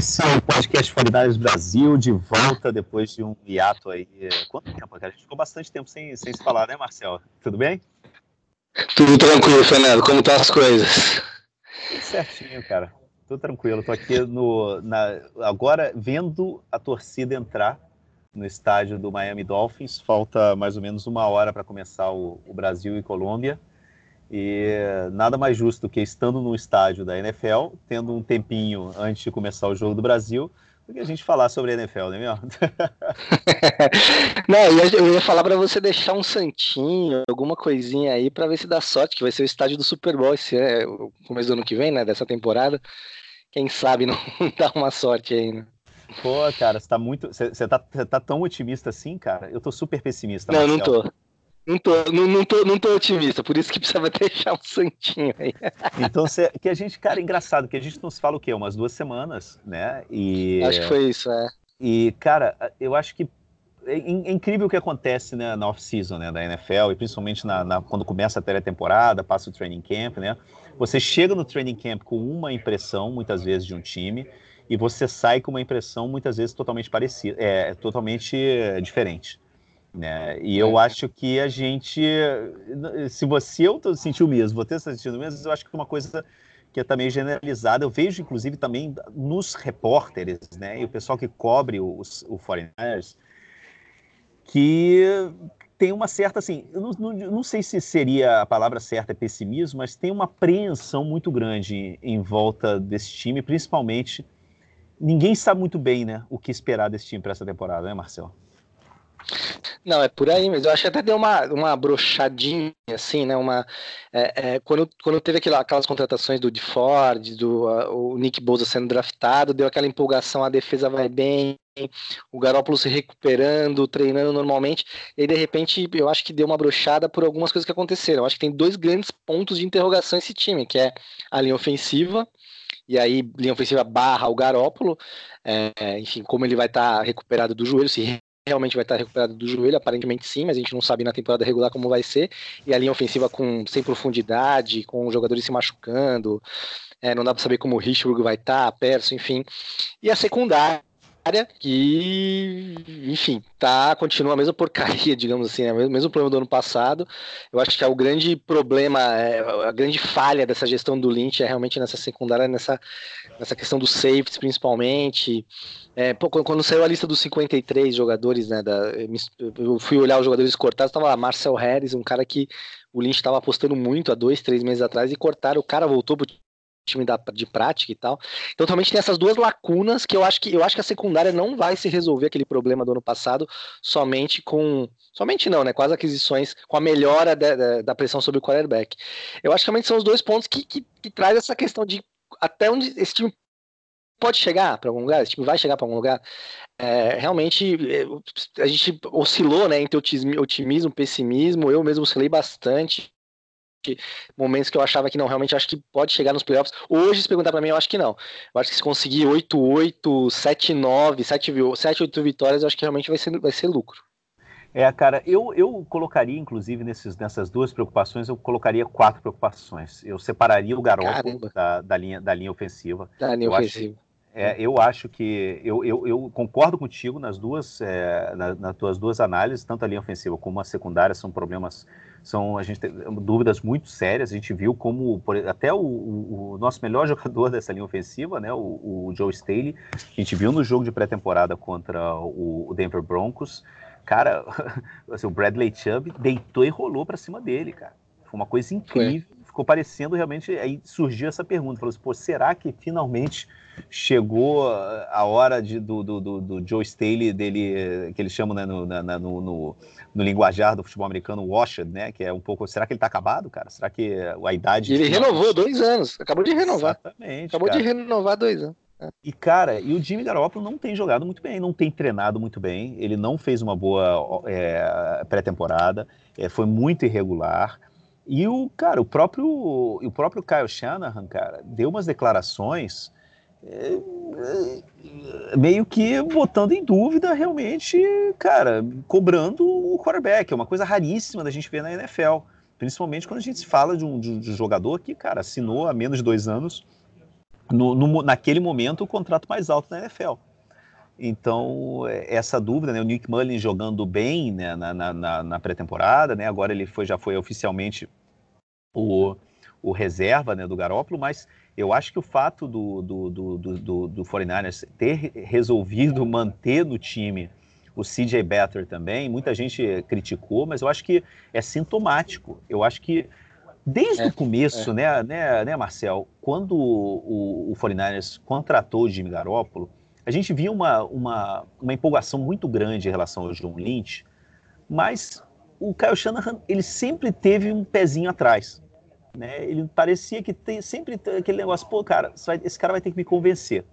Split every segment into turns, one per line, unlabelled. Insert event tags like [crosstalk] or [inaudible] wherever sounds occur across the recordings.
Esse é o podcast Qualidades Brasil, de volta depois de um hiato aí. Quanto tempo, cara? A gente ficou bastante tempo sem, sem se falar, né, Marcel? Tudo bem?
Tudo tranquilo, Fernando. Como estão as coisas?
Tudo certinho, cara. Tudo tranquilo. Tô aqui no, na, agora vendo a torcida entrar no estádio do Miami Dolphins. Falta mais ou menos uma hora para começar o, o Brasil e Colômbia. E nada mais justo do que estando no estádio da NFL, tendo um tempinho antes de começar o jogo do Brasil, do que a gente falar sobre a NFL, né, meu? [laughs]
Não, eu ia falar para você deixar um santinho, alguma coisinha aí para ver se dá sorte, que vai ser o estádio do Super Bowl esse é o começo do ano que vem, né, dessa temporada. Quem sabe não [laughs] dá uma sorte aí, né?
Pô, cara, você tá muito. Você tá, tá tão otimista assim, cara? Eu tô super pessimista.
Não, Marcelo. não tô. Não tô, não, não, tô, não tô otimista, por isso que precisava [laughs] deixar um santinho aí.
Então, cê, que a gente, cara, é engraçado, que a gente não se fala o quê? Umas duas semanas, né?
E, acho que foi isso, é.
E, cara, eu acho que é, é incrível o que acontece né, na off-season né, da NFL, e principalmente na, na, quando começa a pré-temporada, passa o training camp, né? Você chega no training camp com uma impressão, muitas vezes, de um time, e você sai com uma impressão, muitas vezes, totalmente parecida, é, totalmente diferente. Né? E eu é. acho que a gente, se você eu sentiu mesmo, você está sentindo mesmo, eu acho que uma coisa que é também generalizada, eu vejo inclusive também nos repórteres, né, e o pessoal que cobre os, o Foreigners, que tem uma certa, assim, eu não, não, não, sei se seria a palavra certa é pessimismo, mas tem uma apreensão muito grande em volta desse time, principalmente, ninguém sabe muito bem, né, o que esperar desse time para essa temporada, né, Marcelo?
Não, é por aí, mas eu acho que até deu uma, uma brochadinha, assim, né? Uma, é, é, quando, quando teve aquela, aquelas contratações do de Ford, do uh, o Nick Bosa sendo draftado, deu aquela empolgação, a defesa vai bem, o Garópolo se recuperando, treinando normalmente, e de repente eu acho que deu uma brochada por algumas coisas que aconteceram. Eu acho que tem dois grandes pontos de interrogação esse time, que é a linha ofensiva, e aí linha ofensiva barra o Garópolo, é, enfim, como ele vai estar tá recuperado do joelho, se realmente vai estar recuperado do joelho, aparentemente sim, mas a gente não sabe na temporada regular como vai ser. E a linha ofensiva com sem profundidade, com os jogadores se machucando, é, não dá para saber como o Richburg vai estar, Perso, enfim. E a secundária que, enfim, tá, continua a mesma porcaria, [laughs] digamos assim, né? mesmo, mesmo problema do ano passado. Eu acho que é o grande problema, é, a grande falha dessa gestão do Lynch é realmente nessa secundária, nessa, nessa questão dos safeties, principalmente. É, quando saiu a lista dos 53 jogadores, né, da, eu fui olhar os jogadores cortados, tava lá Marcel Harris, um cara que o Lynch estava apostando muito há dois, três meses atrás, e cortaram, o cara voltou pro time da, de prática e tal. Então realmente tem essas duas lacunas que eu acho que eu acho que a secundária não vai se resolver aquele problema do ano passado somente com somente não, né? Com as aquisições, com a melhora da, da, pressão sobre o quarterback. Eu acho que realmente são os dois pontos que, que, que traz essa questão de até onde esse time pode chegar para algum lugar, esse time vai chegar para algum lugar. É, realmente a gente oscilou, né, entre otimismo, pessimismo. Eu mesmo oscilei bastante momentos que eu achava que não, realmente acho que pode chegar nos playoffs. Hoje, se perguntar para mim, eu acho que não. Eu acho que se conseguir 8-8, 7-9, 7-8 vitórias, eu acho que realmente vai ser, vai ser lucro.
É, cara, eu, eu colocaria, inclusive, nesses, nessas duas preocupações, eu colocaria quatro preocupações. Eu separaria o garoto da, da, linha, da linha ofensiva.
Da linha
eu
ofensiva.
Acho, é, eu acho que eu, eu, eu, concordo contigo nas duas, é, na, nas tuas duas análises, tanto a linha ofensiva como a secundária são problemas são a gente tem dúvidas muito sérias. A gente viu como por, até o, o, nosso melhor [laughs] jogador dessa linha ofensiva, né, o, o Joe Staley, a gente viu no jogo de pré-temporada contra o, Denver Broncos, cara, [laughs] assim, o Bradley Chubb deitou e rolou para cima dele, cara. Foi uma coisa incrível. Foi. Ficou parecendo realmente. Aí surgiu essa pergunta: falou assim, pô, será que finalmente chegou a hora de, do, do, do, do Joe Staley, dele, que eles chamam né, no, na, no, no, no, linguajar do futebol americano, washed, né? Que é um pouco. Será que ele está acabado, cara? Será que a idade.
Ele renovou dois anos, acabou de renovar. Exatamente. Acabou cara. de renovar dois anos.
É. E, cara, e o Jimmy Garoppolo não tem jogado muito bem, não tem treinado muito bem, ele não fez uma boa é, pré-temporada, é, foi muito irregular. E o, cara, o próprio, o próprio Kyle Shanahan, cara, deu umas declarações meio que botando em dúvida realmente, cara, cobrando o quarterback. É uma coisa raríssima da gente ver na NFL. Principalmente quando a gente fala de um, de um jogador que, cara, assinou há menos de dois anos no, no, naquele momento, o contrato mais alto da NFL. Então, é, essa dúvida, né? O Nick Mullins jogando bem né? na, na, na pré-temporada, né? Agora ele foi, já foi oficialmente o, o reserva né, do Garópolo, mas eu acho que o fato do, do, do, do, do 49ers ter resolvido manter no time o CJ Better também, muita gente criticou, mas eu acho que é sintomático. Eu acho que desde é, o começo, é. né, né, né, Marcel, quando o, o, o 49ers contratou o Jimmy Garoppolo, a gente via uma, uma, uma empolgação muito grande em relação ao John Lynch, mas o Kyle Shanahan, ele sempre teve um pezinho atrás. Né? Ele parecia que tem sempre aquele negócio, pô, cara, esse cara vai ter que me convencer.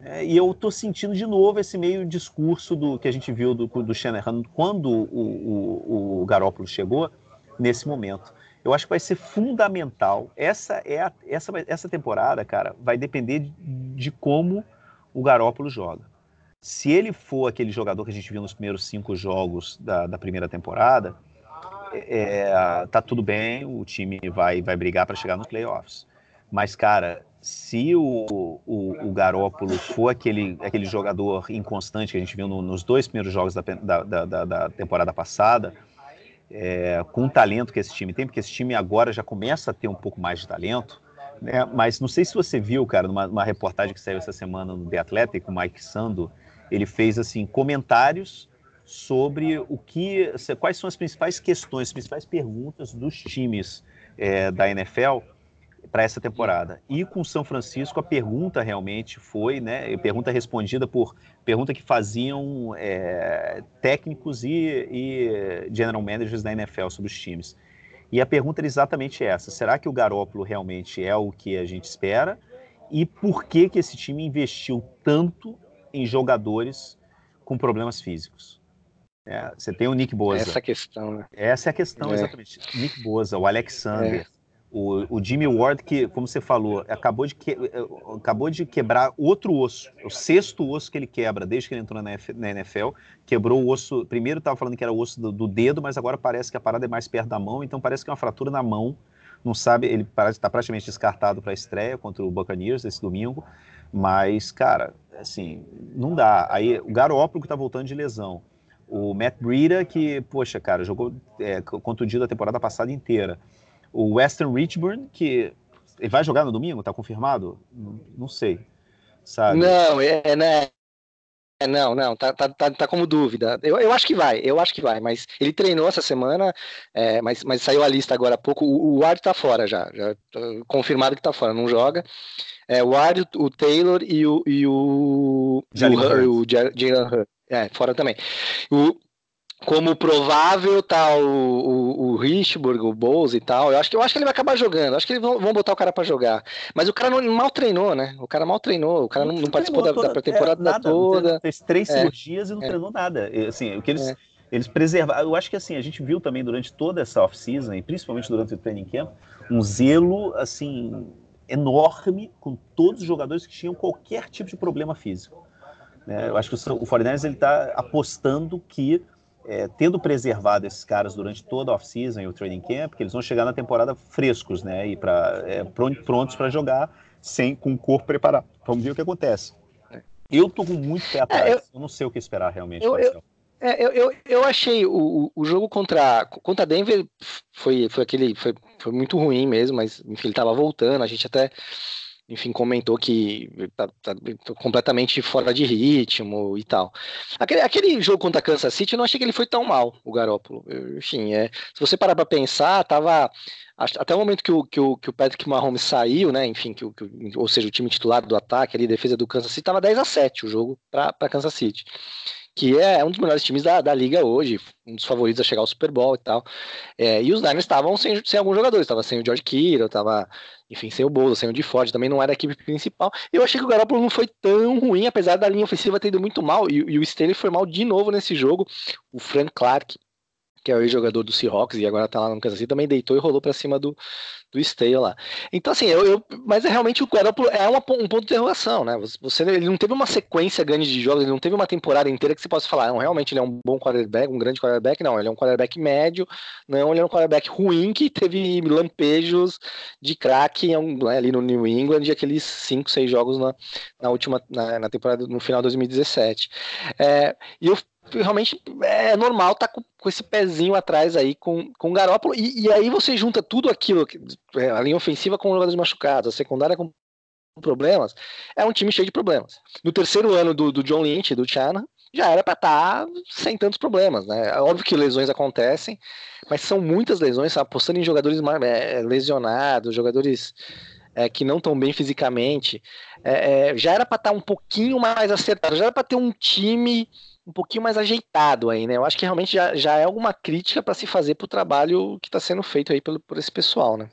É, e eu estou sentindo de novo esse meio discurso do que a gente viu do, do Shanahan quando o, o, o Garópolo chegou, nesse momento. Eu acho que vai ser fundamental. Essa é a, essa, essa temporada, cara, vai depender de, de como o Garópolo joga. Se ele for aquele jogador que a gente viu nos primeiros cinco jogos da, da primeira temporada, é, tá tudo bem, o time vai, vai brigar para chegar nos playoffs. Mas, cara, se o, o, o Garópolo for aquele, aquele jogador inconstante que a gente viu no, nos dois primeiros jogos da, da, da, da temporada passada, é, com o talento que esse time tem, porque esse time agora já começa a ter um pouco mais de talento, né? mas não sei se você viu, cara, numa, numa reportagem que saiu essa semana no The Athletic, o Mike Sando, ele fez assim comentários sobre o que, quais são as principais questões, as principais perguntas dos times é, da NFL para essa temporada. E com São Francisco a pergunta realmente foi, né, pergunta respondida por pergunta que faziam é, técnicos e, e, general managers da NFL sobre os times. E a pergunta era exatamente essa: será que o Garópolo realmente é o que a gente espera? E por que que esse time investiu tanto em jogadores com problemas físicos? É, você tem o Nick Boza.
Essa questão, né?
Essa é a questão, é. exatamente. Nick Boza, o Alexander, é. O, o, Jimmy Ward, que, como você falou, acabou de, que, acabou de quebrar outro osso, o sexto osso que ele quebra desde que ele entrou na, NFL. Quebrou o osso. Primeiro estava falando que era o osso do, do, dedo, mas agora parece que a parada é mais perto da mão, então parece que é uma fratura na mão. Não sabe, ele está praticamente descartado para a estreia contra o Buccaneers esse domingo. Mas, cara, assim, não dá. Aí o Garópolo que está voltando de lesão. O Matt Breida, que, poxa, cara, jogou é, contundido a temporada passada inteira o Western Richburn, que ele vai jogar no domingo, tá confirmado? Não, não sei. Sabe?
Não, é, é né? É, não, não, tá, tá, tá, tá, como dúvida. Eu, eu acho que vai, eu acho que vai, mas ele treinou essa semana, é, mas, mas saiu a lista agora há pouco. O, o Ward tá fora já, já confirmado que tá fora, não joga. É, o Ward, o Taylor e o. E o, Jalen Jalen É, fora também. O, como provável tá o, o, o Richburg, o Bowles e tal. Eu acho que eu acho que ele vai acabar jogando. acho que eles vão, vão botar o cara para jogar. Mas o cara não, mal treinou, né? O cara mal treinou. O cara não, não participou da, da pré-temporada é, nada, toda.
Fez três é, cirurgias e não é. treinou nada. Assim, o que eles é. eles preservaram. Eu acho que assim a gente viu também durante toda essa off-season e principalmente durante o training camp um zelo assim enorme com todos os jogadores que tinham qualquer tipo de problema físico. Né? Eu acho que o, o 49 ele está apostando que é, tendo preservado esses caras durante toda a off-season e o training camp, que eles vão chegar na temporada frescos, né? E pra, é, prontos para jogar sem, com o corpo preparado. Vamos ver o que acontece. Eu tô com muito pé atrás. É, eu, eu, não sei o que esperar realmente.
Eu, eu, é, eu, eu, eu achei o, o jogo contra, contra Denver foi, foi aquele. Foi, foi muito ruim mesmo, mas enfim, ele estava voltando. A gente até enfim, comentou que tá, tá, completamente fora de ritmo e tal. Aquele, aquele, jogo contra Kansas City, eu não achei que ele foi tão mal, o Garópolo. Enfim, é, se você parar para pensar, tava até o momento que o, que o, que o Patrick Mahomes saiu, né, enfim, que, que, ou seja, o time titular do ataque ali, defesa do Kansas City, tava 10 a 7 o jogo para Kansas City que é um dos melhores times da, da liga hoje, um dos favoritos a chegar ao Super Bowl e tal. É, e os Niners estavam sem, sem alguns jogadores, estava sem o George Kittle, estava, enfim, sem o Bolo, sem o DeFord, também não era a equipe principal. Eu achei que o Garoppolo não foi tão ruim, apesar da linha ofensiva ter ido muito mal, e, e o Staley foi mal de novo nesse jogo. O Frank Clark, que é o ex-jogador do Seahawks e agora tá lá no Kansas City, também deitou e rolou para cima do, do Stale lá. Então, assim, eu, eu mas é realmente o Garoppolo é uma, um ponto de interrogação, né? Você, ele não teve uma sequência grande de jogos, ele não teve uma temporada inteira que você possa falar, não, realmente ele é um bom quarterback, um grande quarterback, não, ele é um quarterback médio, não, ele é um quarterback ruim que teve lampejos de craque né, ali no New England e aqueles 5, 6 jogos na, na última, na, na temporada, no final de 2017. É, e eu realmente é normal estar tá com, com, esse pezinho atrás aí com, com o Garópolo. E, e, aí você junta tudo aquilo, é, a linha ofensiva com jogadores machucados, a secundária com problemas, é um time cheio de problemas. No terceiro ano do, do John Lynch, do Chana, já era para estar tá sem tantos problemas, né? É óbvio que lesões acontecem, mas são muitas lesões, apostando em jogadores é, lesionados, jogadores é, que não estão bem fisicamente, é, é, já era para estar tá um pouquinho mais acertado, já era para ter um time um pouquinho mais ajeitado aí, né? Eu acho que realmente já, já é alguma crítica para se fazer para o trabalho que está sendo feito aí pelo, por esse pessoal, né?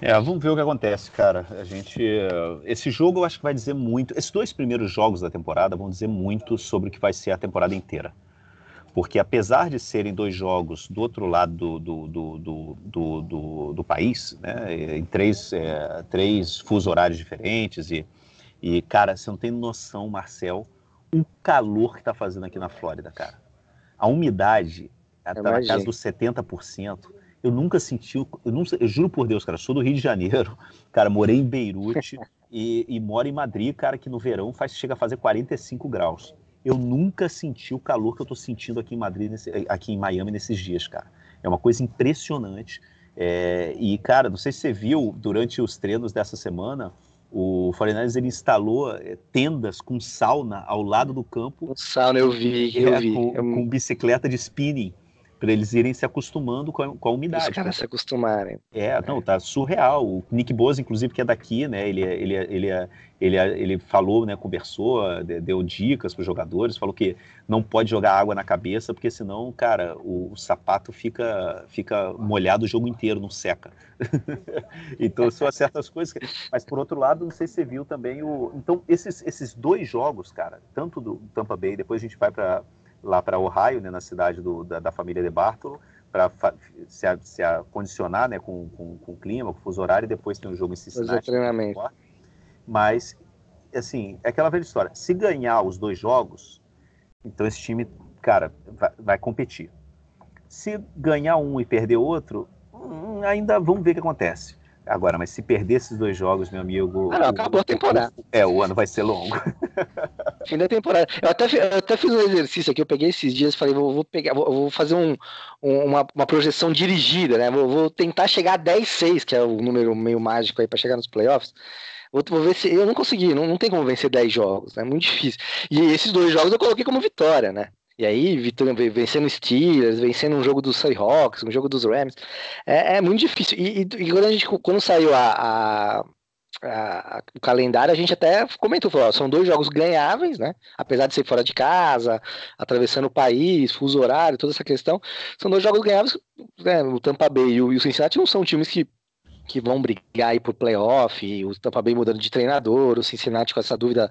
É, vamos ver o que acontece, cara. A gente, esse jogo eu acho que vai dizer muito. Esses dois primeiros jogos da temporada vão dizer muito sobre o que vai ser a temporada inteira, porque apesar de serem dois jogos do outro lado do, do, do, do, do, do país, né, em três, é, três fusos horários diferentes e, e cara, você não tem noção, Marcel um calor que está fazendo aqui na Flórida, cara. A umidade está na casa dos 70%. Eu nunca senti, eu, não, eu juro por Deus, cara, sou do Rio de Janeiro, [laughs] cara, morei em Beirute e, e moro em Madrid, cara, que no verão faz, chega a fazer 45 graus. Eu nunca senti o calor que eu estou sentindo aqui em Madrid, nesse, aqui em Miami nesses dias, cara. É uma coisa impressionante. É, e, cara, não sei se você viu durante os treinos dessa semana, o 49 ele instalou eh, tendas com sauna ao lado do campo.
Sauna, eu vi, eu
é,
vi.
Com, com, bicicleta de spinning para eles irem se acostumando com a, com a umidade.
Os caras se acostumarem.
É, não, tá surreal. O Nick Bosa, inclusive, que é daqui, né? Ele, ele, ele, ele, ele falou, né? Conversou, deu dicas para os jogadores, falou que não pode jogar água na cabeça, porque senão, cara, o, o sapato fica, fica molhado o jogo inteiro, não seca. [laughs] então são certas coisas. Que... Mas por outro lado, não sei se você viu também o. Então, esses, esses dois jogos, cara, tanto do Tampa Bay, depois a gente vai para lá para Ohio, né, na cidade do, da, da, família de Bartolo, para se, se acondicionar né, com, com, com, o clima, com o fuso horário, e depois tem o jogo em Cincinnati.
treinamento.
Mas, assim, é aquela velha história. Se ganhar os dois jogos, então esse time, cara, vai, vai competir. Se ganhar um e perder outro, hum, ainda vamos ver o que acontece. Agora, mas se perder esses dois jogos, meu amigo.
Ah, não, acabou a temporada.
É, o ano vai ser longo. [laughs]
Fim da temporada. Eu até, eu até fiz um exercício aqui, eu peguei esses dias falei, vou, vou pegar, vou, vou fazer um, um, uma, uma projeção dirigida, né? Vou, vou tentar chegar a 10-6, que é o número meio mágico aí para chegar nos playoffs. Vou, vou, ver se. Eu não consegui, não, não tem como vencer 10 jogos, é né? muito difícil. E esses dois jogos eu coloquei como vitória, né? E aí, Vitória vencendo Steelers, vencendo um jogo dos Seahawks, um jogo dos Rams. É, é muito difícil. E, e, e, quando, a gente, quando saiu a, a, a, o calendário, a gente até comentou, falou, ó, são dois jogos ganháveis, né? Apesar de ser fora de casa, atravessando o país, fuso horário, toda essa questão. São dois jogos ganháveis, né? O Tampa Bay e o, e o Cincinnati não são times que que vão brigar aí por playoff, o Tampa Bay mudando de treinador, o Cincinnati com essa dúvida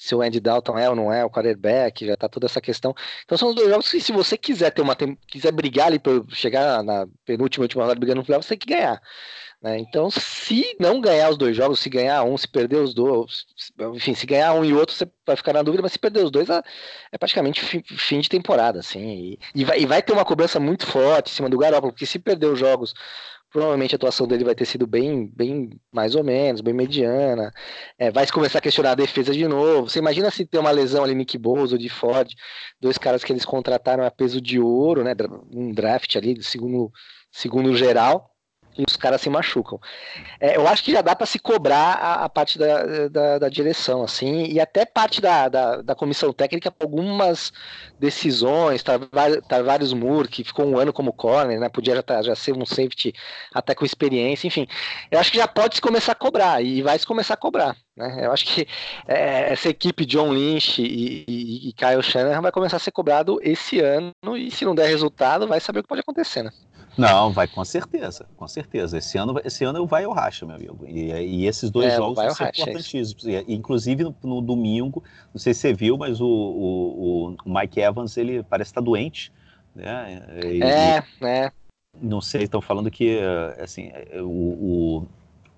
se o Andy Dalton é ou não é o quarterback, já tá toda essa questão. Então são os dois jogos que se você quiser ter uma quiser brigar ali para chegar na penúltima última rodada brigando no playoff, você tem que ganhar. Né? Então, se não ganhar os dois jogos, se ganhar um, se perder os dois, enfim, se ganhar um e outro, você vai ficar na dúvida, mas se perder os dois, é, é praticamente fim de temporada, assim. E, vai, e vai ter uma cobrança muito forte em cima do Garoppolo, porque se perder os jogos provavelmente a atuação dele vai ter sido bem, bem mais ou menos, bem mediana. É, vai começar a questionar a defesa de novo. Você imagina se tem uma lesão ali, Nick Bosa ou de Ford, dois caras que eles contrataram a peso de ouro, né? Um draft ali, segundo, segundo geral e os caras se machucam. É, eu acho que já dá para se cobrar a, a parte da, da, da, direção, assim, e até parte da, da, da comissão técnica, algumas decisões, Tarvários Moore, que ficou um ano como corner, né, podia já, tá, já ser um safety até com experiência, enfim, eu acho que já pode se começar a cobrar, e vai se começar a cobrar. Né? Eu acho que é, essa equipe John Lynch e, e, e Kyle Shanahan vai começar a ser cobrado esse ano, e se não der resultado, vai saber o que pode acontecer, né?
Não, vai com certeza, com certeza. Esse ano, esse ano vai ao racha, meu amigo. E, e esses dois é, jogos vão ser racha, importantíssimos. É inclusive no, no, domingo, não sei se você viu, mas o, o, o Mike Evans ele parece estar doente. Né?
E, é, é.
Não sei, estão falando que assim, o,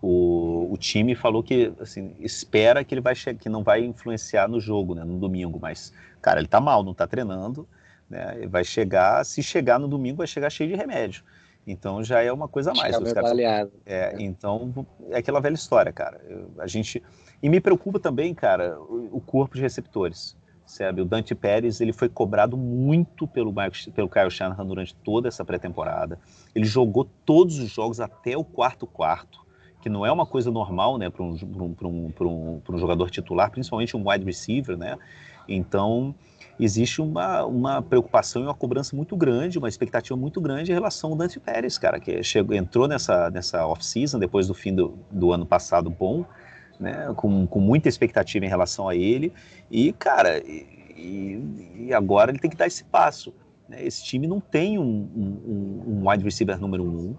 o, o, o, time falou que assim, espera que ele vai que não vai influenciar no jogo, né, no domingo, mas cara, ele tá mal, não tá treinando, né? Vai chegar, se chegar no domingo, vai chegar cheio de remédio. Então já é uma coisa a mais.
Os caras, é,
então é aquela velha história, cara. a gente e me preocupa também, cara, o, o, corpo de receptores. Sabe? O Dante Pérez ele foi cobrado muito pelo, pelo Kyle Shanahan durante toda essa pré-temporada. Ele jogou todos os jogos até o quarto quarto, que não é uma coisa normal, né, para um, um, um, um, um jogador titular, principalmente um wide receiver, né? Então existe uma, uma preocupação e uma cobrança muito grande, uma expectativa muito grande em relação ao Dante Pérez, cara, que chegou, entrou nessa, nessa off-season depois do fim do, do ano passado bom, né, com, com muita expectativa em relação a ele, e, cara, e, e agora ele tem que dar esse passo. Né? Esse time não tem um, um, um wide receiver número um,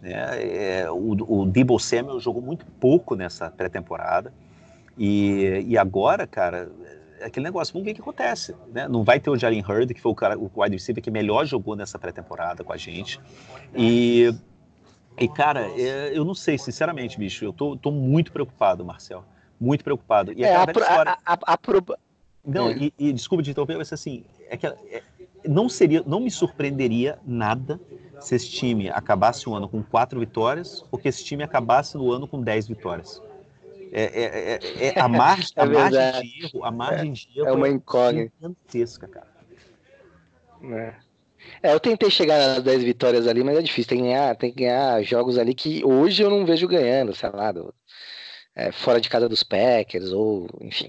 né? É, o, o Debo Samuel jogou muito pouco nessa pré-temporada, e, e agora, cara, aquele negócio, vamos ver o que acontece. Né? Não vai ter o Jalen Hurd, que foi o, cara, o wide receiver que melhor jogou nessa pré-temporada com a gente. E, e cara, é, eu não sei, sinceramente, bicho, eu tô, tô muito preocupado, Marcel. Muito preocupado. E
é, a, história... a, a, a,
Não, é. e, e, desculpa de interromper, mas assim, é que é, não seria, não me surpreenderia nada se esse time acabasse o ano com quatro vitórias ou que esse time acabasse no ano com dez vitórias. É, é, é, é a, margem, [laughs] a margem de erro, a margem de erro
é uma incógnita
gigantesca, cara.
É. eu tentei chegar nas 10 vitórias ali, mas é difícil. Tem que ganhar, tem que ganhar jogos ali que hoje eu não vejo ganhando, sei lá, do, é, fora de casa dos Packers, ou enfim.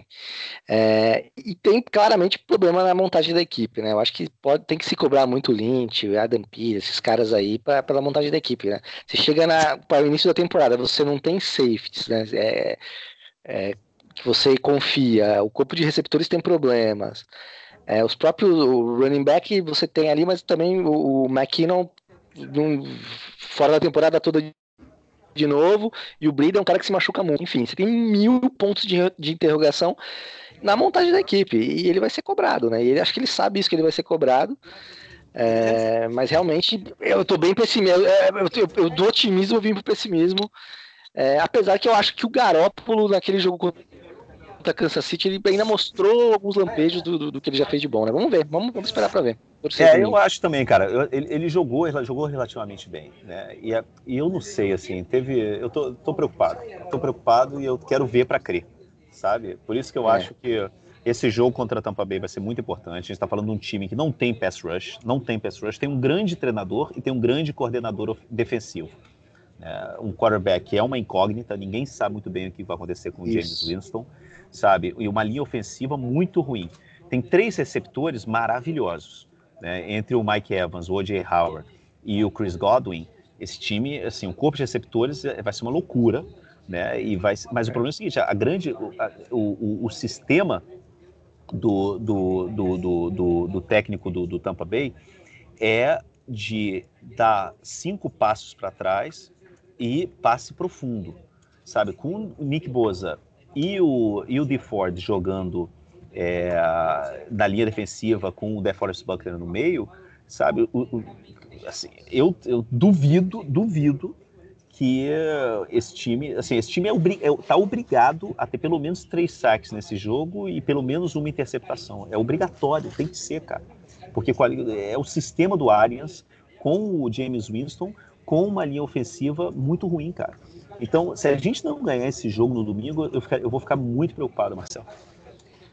É, e tem claramente problema na montagem da equipe, né? Eu acho que pode, tem que se cobrar muito o Lynch, Adam Pearce, esses caras aí, pela montagem da equipe, né? Você chega para o início da temporada, você não tem safeties, né? É, é, que você confia, o corpo de receptores tem problemas. É, os próprios running back você tem ali, mas também o, o McKinnon fora da temporada toda de novo, e o Brida é um cara que se machuca muito. Enfim, você tem mil pontos de, de interrogação na montagem da equipe, e ele vai ser cobrado, né? E ele acho que ele sabe isso, que ele vai ser cobrado. É, mas realmente eu tô bem pessimista. É, eu, eu, eu, do otimismo eu vim pro pessimismo. É, apesar que eu acho que o Garópolo naquele jogo Kansas City ele ainda mostrou alguns lampejos do, do, do, que ele já fez de bom, né? Vamos ver, vamos, vamos esperar para ver.
É, eu acho também, cara. Ele, ele, jogou, ele jogou relativamente bem, né? E, e, eu não sei, assim, teve. Eu tô, tô preocupado. Tô preocupado e eu quero ver para crer, sabe? Por isso que eu é. acho que esse jogo contra a Tampa Bay vai ser muito importante. A gente está falando de um time que não tem pass rush, não tem pass rush, tem um grande treinador e tem um grande coordenador defensivo. É, um quarterback é uma incógnita, ninguém sabe muito bem o que vai acontecer com o James Winston, sabe? E uma linha ofensiva muito ruim. Tem três receptores maravilhosos né, entre o Mike Evans, o O.J. Howard e o Chris Godwin, esse time, assim, o corpo de receptores é, vai ser uma loucura, né? E vai, mas o problema é o seguinte: a grande, o, o, o sistema do, do, do, do, do técnico do, do Tampa Bay é de dar cinco passos para trás e passe profundo, sabe? Com o Nick Boza e o, e o DeFord jogando é, na linha defensiva com o DeForest Buckner no meio, sabe? O, o, assim, eu, eu duvido, duvido que esse time, assim, esse time é, é tá obrigado a ter pelo menos três saques nesse jogo e pelo menos uma interceptação. É obrigatório, tem que ser, cara. Porque é o sistema do Arians com o James Winston com uma linha ofensiva muito ruim, cara. Então, se a gente não ganhar esse jogo no domingo, eu, ficar, eu vou ficar muito preocupado, Marcelo.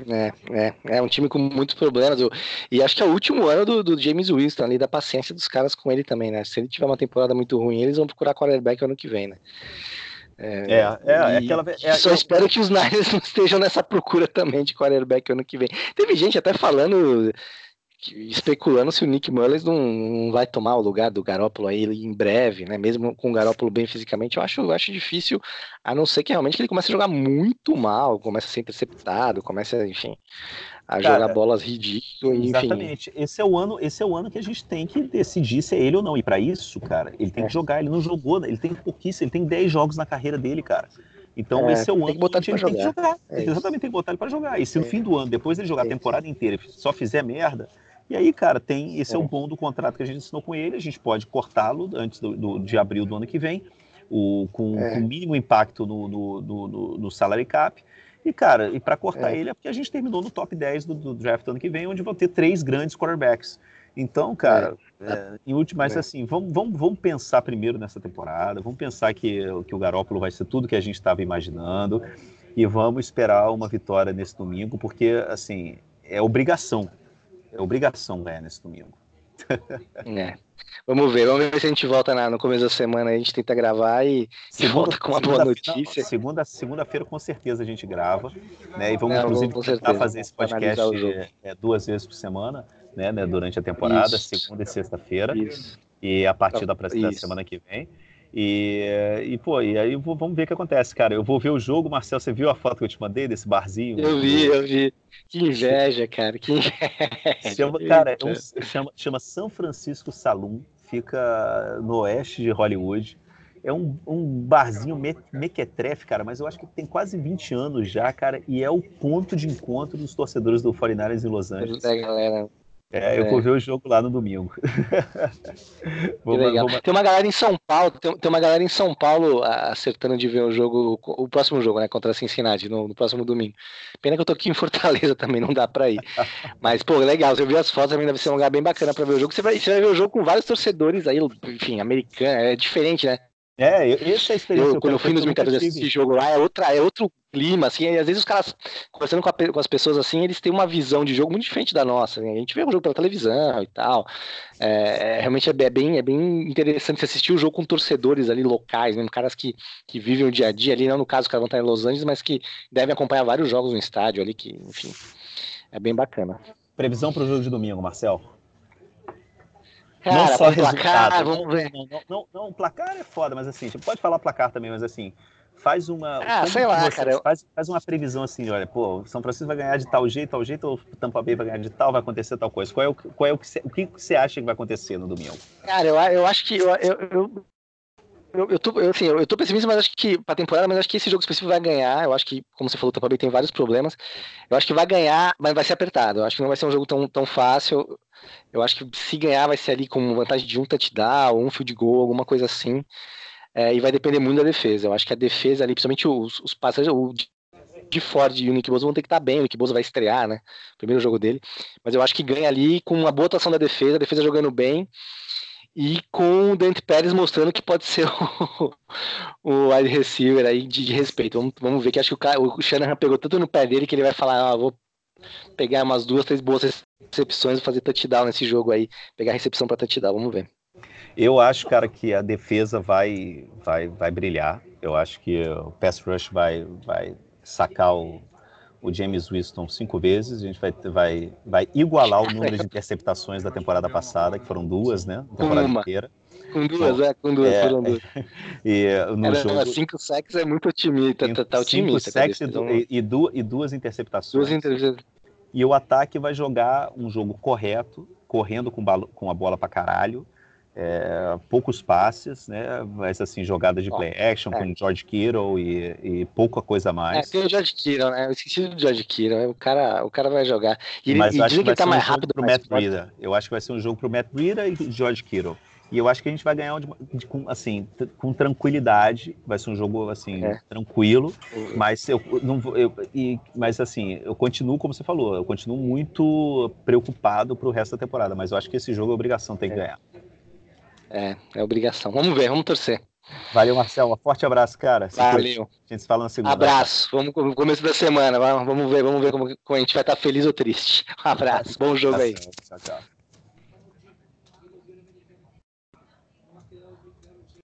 É, é, é um time com muitos problemas. Eu, e acho que é o último ano do, do, James Winston ali, da paciência dos caras com ele também, né? Se ele tiver uma temporada muito ruim, eles vão procurar quarterback ano que vem, né?
É, é, é, é aquela. É,
só espero que os Niners [laughs] não estejam nessa procura também de quarterback ano que vem. Teve gente até falando especulando se o Nick Mullins não, não, vai tomar o lugar do Garópolo aí em breve, né? Mesmo com o Garópolo bem fisicamente, eu acho, eu acho difícil, a não ser que realmente ele comece a jogar muito mal, comece a ser interceptado, comece a, enfim, a Cara, jogar bolas ridículas, enfim.
Exatamente. Esse é o ano, esse é o ano que a gente tem que decidir se é ele ou não. E para isso, cara, ele tem é. que jogar, ele não jogou, ele tem pouquíssimo, ele tem 10 jogos na carreira dele, cara. Então, é, esse é o ano
que, botar
que
ele tem que jogar.
É Exatamente, tem que botar ele para jogar. E se no é. fim do ano, depois ele jogar a temporada inteira, só fizer merda, E aí, cara, tem esse é, é o bom do contrato que a gente assinou com ele, a gente pode cortá-lo antes do, do, de abril do ano que vem, o, com, é. com mínimo impacto no, no, no, no salary cap. E, cara, e para cortar é. ele é porque a gente terminou no top 10 do, do draft ano que vem, onde vão ter três grandes quarterbacks. Então, cara, é. é, em último, mas é. assim, vamos, vamos, vamos pensar primeiro nessa temporada, vamos pensar que, que o Garópolo vai ser tudo que a gente estava imaginando e vamos esperar uma vitória nesse domingo, porque, assim, é obrigação é obrigação ganhar nesse domingo.
É. Vamos ver, vamos ver se a gente volta na, no começo da semana, a gente tenta gravar e, segunda, volta com uma boa notícia.
Não, segunda, segunda-feira com certeza a gente grava, né? E vamos, inclusive, tentar certeza, fazer esse podcast é, duas vezes por semana, né? né durante a temporada, Isso. segunda e sexta-feira. E a partir da, da semana que vem. E, e, pô, e aí vamos ver o que acontece, cara. Eu vou ver o jogo, Marcel, você viu a foto que eu te mandei desse barzinho?
Eu vi, eu vi. Que inveja, cara, que inveja.
Chama, cara, é um, chama, chama São Francisco Saloon, fica no oeste de Hollywood. É um, um barzinho me, mequetrefe, cara, mas eu acho que tem quase 20 anos já, cara, e é o ponto de encontro dos torcedores do 49ers em Los Angeles. É, galera. É, eu é. vou ver o jogo lá no domingo. [laughs]
vou, legal. Vou... Tem uma galera em São Paulo, tem, tem, uma galera em São Paulo acertando de ver o jogo, o próximo jogo, né, contra a Cincinnati, no, no, próximo domingo. Pena que eu tô aqui em Fortaleza [laughs] também, não dá pra ir. Mas, pô, legal, você viu as fotos, também deve ser um lugar bem bacana pra ver o jogo. Você vai, você vai ver o jogo com vários torcedores aí, enfim, americano, é diferente, né?
É, essa é a experiência.
Eu, quando eu fui nos mercados assistir jogo lá, é, outra, é outro clima, assim, e às vezes os caras, conversando com, a, com, as pessoas assim, eles têm uma visão de jogo muito diferente da nossa. Né? A gente vê o jogo pela televisão e tal. É, é realmente é, é, bem, é bem interessante assistir o jogo com torcedores ali locais, mesmo caras que, que vivem o dia a dia ali, não no caso, os caras vão estar em Los Angeles, mas que devem acompanhar vários jogos no estádio ali, que, enfim, é bem bacana.
Previsão para o jogo de domingo, Marcel?
Cara, não só resultado. Placar, vamos ver.
Não, não, não, não, placar é foda, mas assim, você pode falar placar também, mas assim, faz uma.
Ah, sei lá, cara.
Faz, faz uma previsão assim, olha, pô, São Francisco vai ganhar de tal jeito, tal jeito, ou Tampa Bay vai ganhar de tal, vai acontecer tal coisa. Qual é o, qual é o, que, você, o que você acha que vai acontecer no domingo?
Cara, eu, eu acho que. Eu, eu, eu, eu, tô, eu, assim, eu, eu tô pessimista, mas acho que pra temporada, mas acho que esse jogo específico vai ganhar. Eu acho que, como você falou, o Tampa Bay tem vários problemas. Eu acho que vai ganhar, mas vai ser apertado. Eu acho que não vai ser um jogo tão, tão fácil. Eu acho que se ganhar vai ser ali com vantagem de um touchdown, um field goal, alguma coisa assim. É, e vai depender muito da defesa. Eu acho que a defesa ali, principalmente os, os passagens, o de Ford e o Nick Bosa vão ter que estar bem. O Nick Bosa vai estrear, né? Primeiro jogo dele. Mas eu acho que ganha ali com uma boa atuação da defesa, a defesa jogando bem. E com o Dante Pérez mostrando que pode ser [laughs] o, o wide receiver aí de, de, respeito. Vamos, vamos ver que acho que o, cara, o Shanahan pegou tanto no pé dele que ele vai falar, ah, vou pegar umas duas, três boas recepções e fazer touchdown nesse jogo aí. Pegar recepção para touchdown, vamos ver.
Eu acho, cara, que a defesa vai, vai, vai brilhar. Eu acho que o pass rush vai, vai sacar o, o James Winston cinco vezes, a gente vai, vai, vai igualar o número de [laughs] interceptações da temporada passada, que foram duas, né? A temporada
Uma. inteira. Com duas, é, com duas, é, foram duas. [laughs]
E no Era, jogo...
Cinco sacks é muito otimista, tá, tá otimista.
Cinco sacks e, e, du e, duas interceptações. Duas interceptações. E o ataque vai jogar um jogo correto, correndo com, com a bola pra caralho, é, poucos passes, né? Mas assim, jogadas de play action é. com George Kittle e, e, pouca coisa mais.
É, tem o George Kittle, né? Eu esqueci do George Kittle, né? o cara, o cara vai jogar.
E, Mas e acho que, que ele tá mais rápido pro Matt Breida. Eu acho que vai ser um jogo pro Matt Breida e George Kittle. E eu acho que a gente vai ganhar de, de, com, assim, com tranquilidade. Vai ser um jogo assim é. tranquilo. Mas eu não eu, e, mas assim, eu continuo como você falou, eu continuo muito preocupado pro resto da temporada. Mas eu acho que esse jogo é obrigação tem que é. ganhar.
É, é obrigação. Vamos ver, vamos torcer.
Valeu, Marcelo. Um forte abraço, cara.
Se Valeu.
A gente se fala na segunda.
Abraço. Vamos no começo da semana. Vamos ver, vamos ver como, como a gente vai estar feliz ou triste. Um abraço. Bom jogo aí. Tchau, tchau.